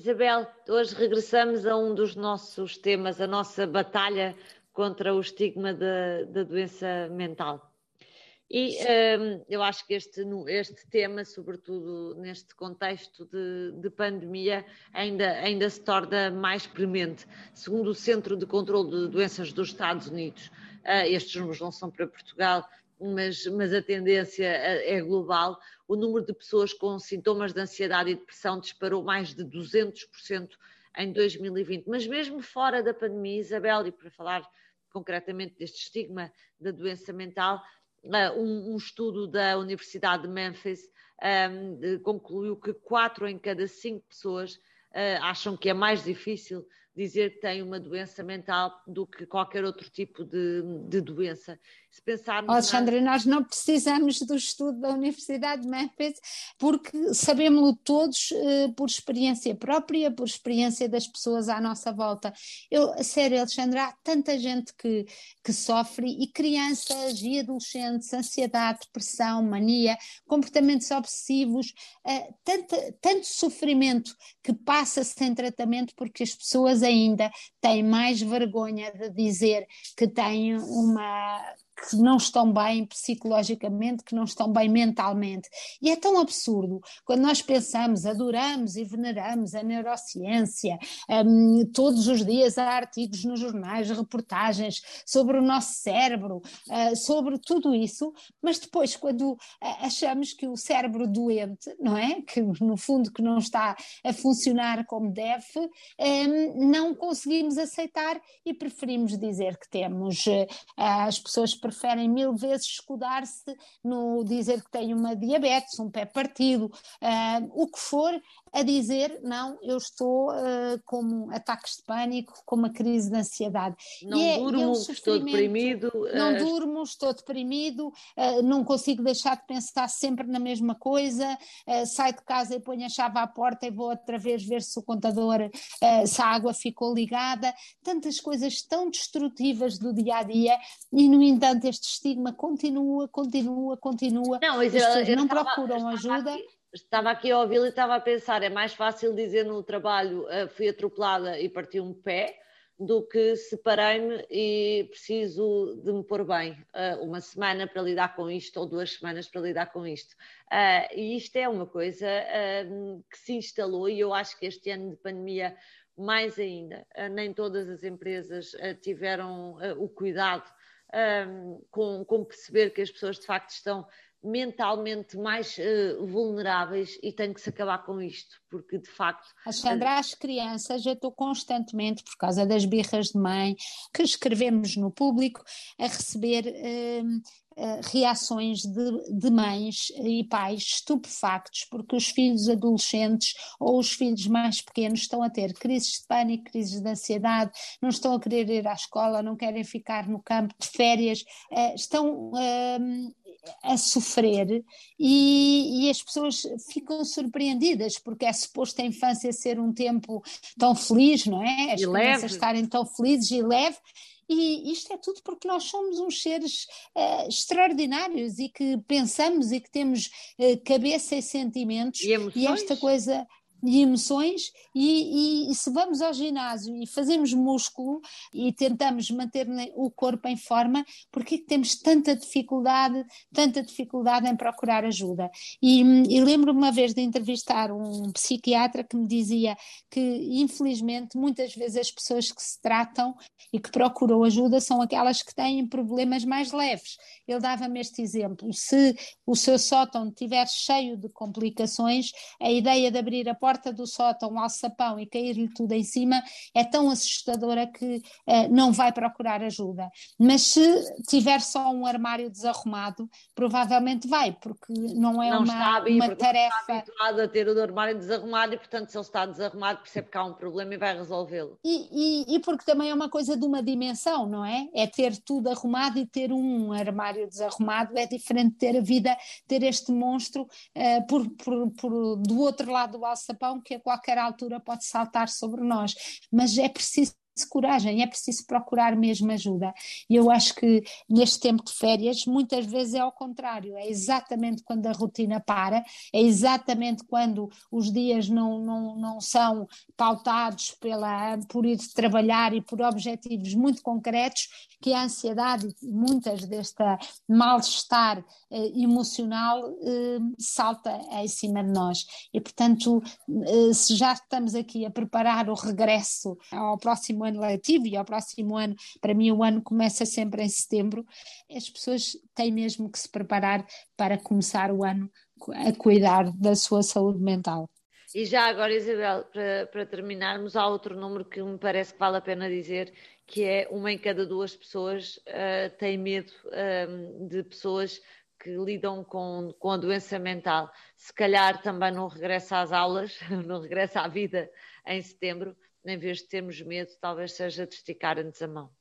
Isabel, hoje regressamos a um dos nossos temas, a nossa batalha contra o estigma da, doença mental. E um, eu acho que este, este tema, sobretudo neste contexto de, de, pandemia, ainda, ainda se torna mais premente. Segundo o Centro de Controlo de Doenças dos Estados Unidos, uh, estes números não são para Portugal, mas, mas a tendência é, é global. O número de pessoas com sintomas de ansiedade e depressão disparou mais de 200% em 2020. Mas mesmo fora da pandemia, Isabel, e para falar concretamente deste estigma da doença mental, eh, um, um estudo da Universidade de Memphis um, ehm, concluiu que quatro em cada cinco pessoas uh, acham que é mais difícil dizer que tem uma doença mental do que qualquer outro tipo de, de doença. Se pensarmos. Alexandra, na... nós não precisamos do estudo da Universidade de Memphis, porque sabemos-lo todos eh, por experiência própria, por experiência das pessoas à nossa volta. Eu, a sério, Alexandra, há tanta gente que, que sofre, e crianças e adolescentes, ansiedade, depressão, mania, comportamentos obsessivos, eh, tanto, tanto sofrimento que passa sem tratamento porque as pessoas ainda têm mais vergonha de dizer que têm uma que não estão bem psicologicamente, que não estão bem mentalmente. E é tão absurdo quando nós pensamos, adoramos e veneramos a neurociência, um, todos os dias há artigos nos jornais, reportagens sobre o nosso cérebro, uh, sobre tudo isso, mas depois, quando uh, achamos que o cérebro doente, não é? Que no fundo que não está a funcionar como deve, um, não conseguimos aceitar e preferimos dizer que temos uh, as pessoas preferem mil vezes escudar-se no dizer que têm uma diabetes, um pé partido, uh, o que for, a dizer não, eu estou uh, com ataques de pânico, com uma crise de ansiedade. Não e é, durmo, é estou deprimido. Não uh... durmo, estou deprimido, uh, não consigo deixar de pensar sempre na mesma coisa, saio de casa e ponho a chave à porta e vou outra vez ver se o contador, se a água ficou ligada, tantas coisas tão destrutivas do dia a dia e no entanto este estigma continua, continua, continua. Não, As pessoas não estava, procuram ajuda. Aqui, estava aqui a ouvi-lo e estava a pensar, é mais fácil dizer no trabalho uh, fui atropelada e parti um pé do que separei-me e preciso de me pôr bem uh, uma semana para lidar com isto ou duas semanas para lidar com isto. Uh, e isto é uma coisa que se instalou e eu acho que este ano de pandemia mais ainda, nem todas as empresas tiveram o cuidado um, com, com, perceber que as pessoas de facto estão mentalmente mais uh, vulneráveis e tem que se acabar com isto, porque de facto. Alexandra, as crianças, eu estou constantemente, por causa das birras de mãe, que escrevemos no público, a receber uh, uh, reações de, de, mães e pais estupefactos, porque os filhos adolescentes ou os filhos mais pequenos estão a ter crises de pânico, crises de ansiedade, não estão a querer ir à escola, não querem ficar no campo de férias, estão a sofrer e, e, as pessoas ficam surpreendidas porque é suposto a infância ser um tempo tão feliz, não é? As e crianças leve. estarem tão felizes e leve e isto é tudo porque nós somos uns seres uh, extraordinários e que pensamos e que temos uh, cabeça e sentimentos e, e esta coisa e emoções e, e, e, se vamos ao ginásio e fazemos músculo e tentamos manter o corpo em forma, porque temos tanta dificuldade, tanta dificuldade em procurar ajuda? E, e lembro-me uma vez de entrevistar um psiquiatra que me dizia que infelizmente muitas vezes as pessoas que se tratam e que procuram ajuda são aquelas que têm problemas mais leves. Ele dava-me este exemplo, se o seu sótão estiver cheio de complicações, a ideia de abrir a porta porta do sótão, um alçapão e cair-lhe tudo em cima é tão assustadora que uh, não vai procurar ajuda. Mas se tiver só um armário desarrumado, provavelmente vai, porque não é não uma, está bem, uma tarefa. Não está habituado a ter o armário desarrumado e, portanto, se ele está desarrumado, percebe que há um problema e vai resolvê-lo. E, e, e porque também é uma coisa de uma dimensão, não é? É ter tudo arrumado e ter um armário desarrumado é diferente de ter a vida, ter este monstro uh, por, por, por, do outro lado do alçapão que a qualquer altura pode saltar sobre nós, mas é preciso coragem, é preciso procurar mesmo ajuda. E eu acho que neste tempo de férias, muitas vezes é ao contrário, é exatamente quando a rotina para, é exatamente quando os dias não, não, não são pautados pela, por ir trabalhar e por objetivos muito concretos, que a ansiedade, muitas deste mal-estar eh, emocional eh, salta em cima de nós. E, portanto, eh, se já estamos aqui a preparar o regresso ao próximo ano letivo e ao próximo ano, para mim o ano começa sempre em setembro, as pessoas têm mesmo que se preparar para começar o ano a cuidar da sua saúde mental. E já agora, Isabel, para, para terminarmos, há outro número que me parece que vale a pena dizer, que é uma em cada duas pessoas uh, tem medo uh, de pessoas que lidam com, com a doença mental. Se calhar também não regressa às aulas, não regressa à vida em setembro, em vez de termos medo, talvez seja de esticar antes a mão.